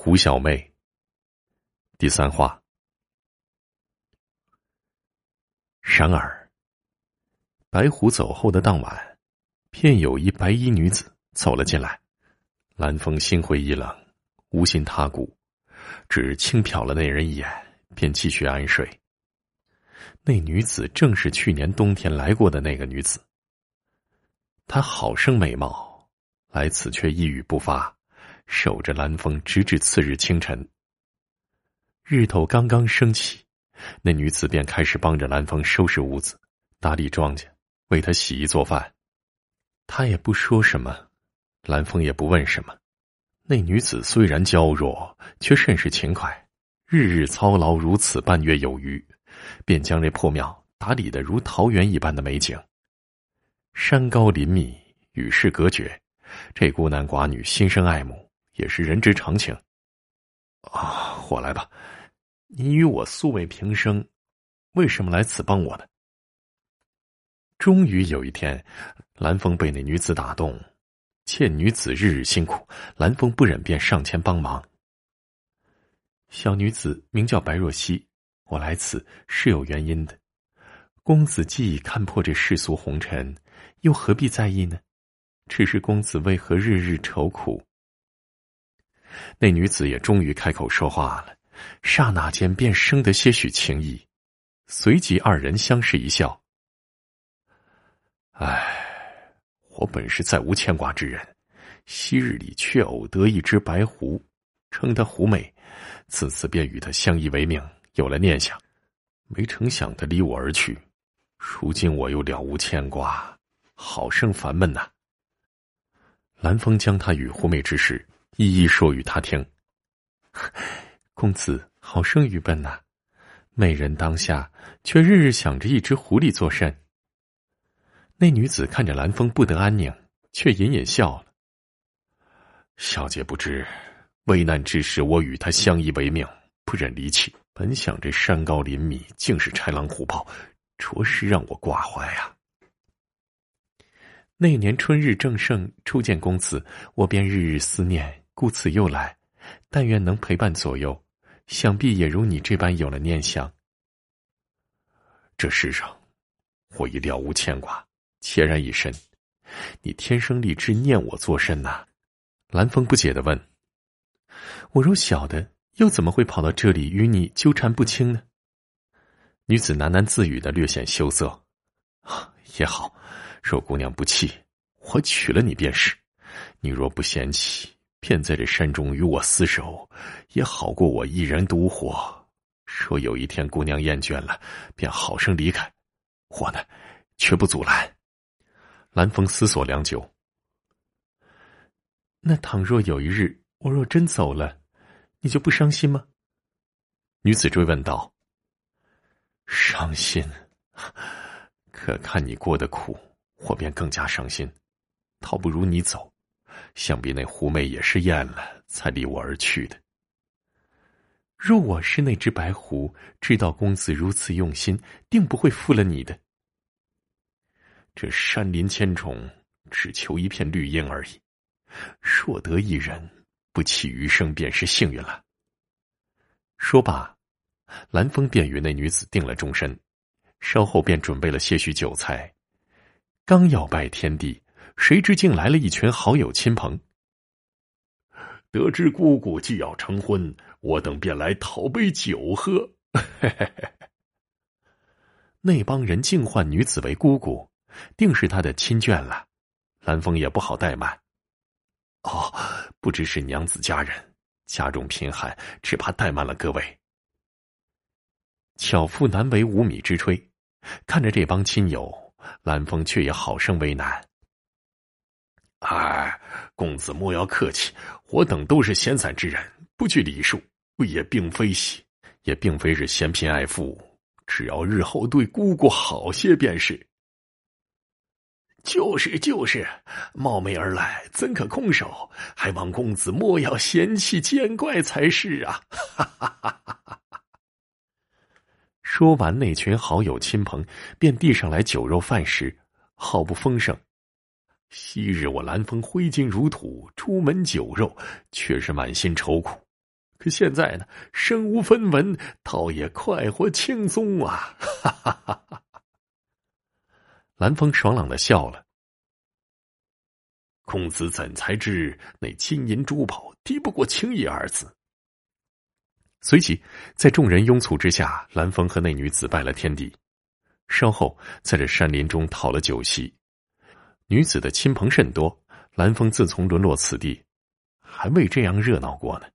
胡小妹。第三话。然而，白虎走后的当晚，便有一白衣女子走了进来。蓝风心灰意冷，无心他顾，只轻瞟了那人一眼，便继续安睡。那女子正是去年冬天来过的那个女子。她好生美貌，来此却一语不发，守着蓝风，直至次日清晨。日头刚刚升起，那女子便开始帮着蓝风收拾屋子、打理庄稼，为他洗衣做饭。他也不说什么，蓝风也不问什么。那女子虽然娇弱，却甚是勤快，日日操劳如此半月有余。便将这破庙打理得如桃源一般的美景。山高林密，与世隔绝，这孤男寡女心生爱慕，也是人之常情。啊，我来吧，你与我素未平生，为什么来此帮我呢？终于有一天，蓝风被那女子打动，见女子日日辛苦，蓝风不忍，便上前帮忙。小女子名叫白若曦。我来此是有原因的，公子既已看破这世俗红尘，又何必在意呢？只是公子为何日日愁苦？那女子也终于开口说话了，刹那间便生得些许情意，随即二人相视一笑。唉，我本是再无牵挂之人，昔日里却偶得一只白狐，称她狐媚，自此便与她相依为命。有了念想，没成想他离我而去，如今我又了无牵挂，好生烦闷呐。蓝风将他与狐媚之事一一说与他听。公子好生愚笨呐，美人当下，却日日想着一只狐狸作甚？那女子看着蓝风不得安宁，却隐隐笑了。小姐不知，危难之时，我与他相依为命，不忍离弃。本想这山高林密，竟是豺狼虎豹，着实让我挂怀呀。那年春日正盛，初见公子，我便日日思念，故此又来。但愿能陪伴左右，想必也如你这般有了念想。这世上，我已了无牵挂，孑然一身。你天生丽质，念我作甚呐？蓝风不解的问：“我若晓得。”又怎么会跑到这里与你纠缠不清呢？女子喃喃自语的，略显羞涩。也好，若姑娘不弃，我娶了你便是。你若不嫌弃，便在这山中与我厮守，也好过我一人独活。说有一天姑娘厌倦了，便好生离开，我呢，绝不阻拦。蓝风思索良久。那倘若有一日我若真走了？你就不伤心吗？女子追问道。伤心，可看你过得苦，我便更加伤心。倒不如你走，想必那狐媚也是厌了，才离我而去的。若我是那只白狐，知道公子如此用心，定不会负了你的。这山林千重，只求一片绿荫而已。若得一人。不弃余生便是幸运了。说罢，蓝风便与那女子定了终身，稍后便准备了些许酒菜。刚要拜天地，谁知竟来了一群好友亲朋。得知姑姑既要成婚，我等便来讨杯酒喝。那帮人竟唤女子为姑姑，定是她的亲眷了。蓝风也不好怠慢。哦，不知是娘子家人，家中贫寒，只怕怠慢了各位。巧妇难为无米之炊，看着这帮亲友，蓝风却也好生为难。哎，公子莫要客气，我等都是闲散之人，不拘礼数，也并非喜，也并非是嫌贫爱富，只要日后对姑姑好些便是。就是就是，冒昧而来，怎可空手？还望公子莫要嫌弃见怪才是啊！哈哈哈哈哈！说完，那群好友亲朋便递上来酒肉饭食，好不丰盛。昔日我蓝风挥金如土，出门酒肉，却是满心愁苦。可现在呢，身无分文，倒也快活轻松啊！哈哈哈哈蓝风爽朗的笑了。公子怎才知那金银珠宝敌不过青衣二字？随即，在众人拥簇之下，蓝风和那女子拜了天地。稍后，在这山林中讨了酒席，女子的亲朋甚多。蓝风自从沦落此地，还未这样热闹过呢。